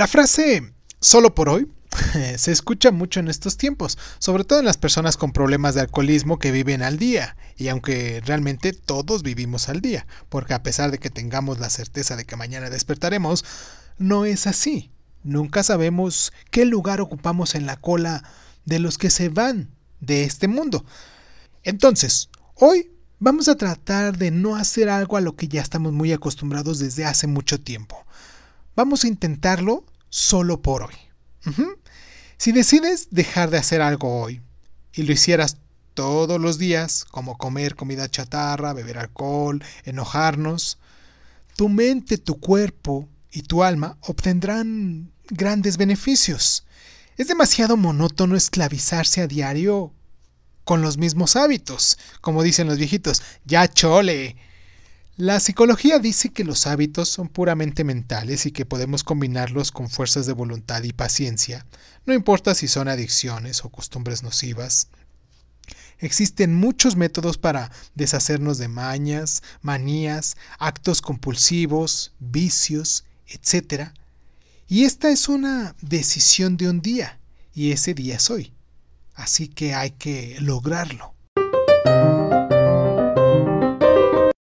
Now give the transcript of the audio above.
La frase solo por hoy se escucha mucho en estos tiempos, sobre todo en las personas con problemas de alcoholismo que viven al día, y aunque realmente todos vivimos al día, porque a pesar de que tengamos la certeza de que mañana despertaremos, no es así. Nunca sabemos qué lugar ocupamos en la cola de los que se van de este mundo. Entonces, hoy vamos a tratar de no hacer algo a lo que ya estamos muy acostumbrados desde hace mucho tiempo. Vamos a intentarlo solo por hoy. Si decides dejar de hacer algo hoy y lo hicieras todos los días, como comer comida chatarra, beber alcohol, enojarnos, tu mente, tu cuerpo y tu alma obtendrán grandes beneficios. Es demasiado monótono esclavizarse a diario con los mismos hábitos, como dicen los viejitos, ya chole. La psicología dice que los hábitos son puramente mentales y que podemos combinarlos con fuerzas de voluntad y paciencia, no importa si son adicciones o costumbres nocivas. Existen muchos métodos para deshacernos de mañas, manías, actos compulsivos, vicios, etc. Y esta es una decisión de un día, y ese día es hoy. Así que hay que lograrlo.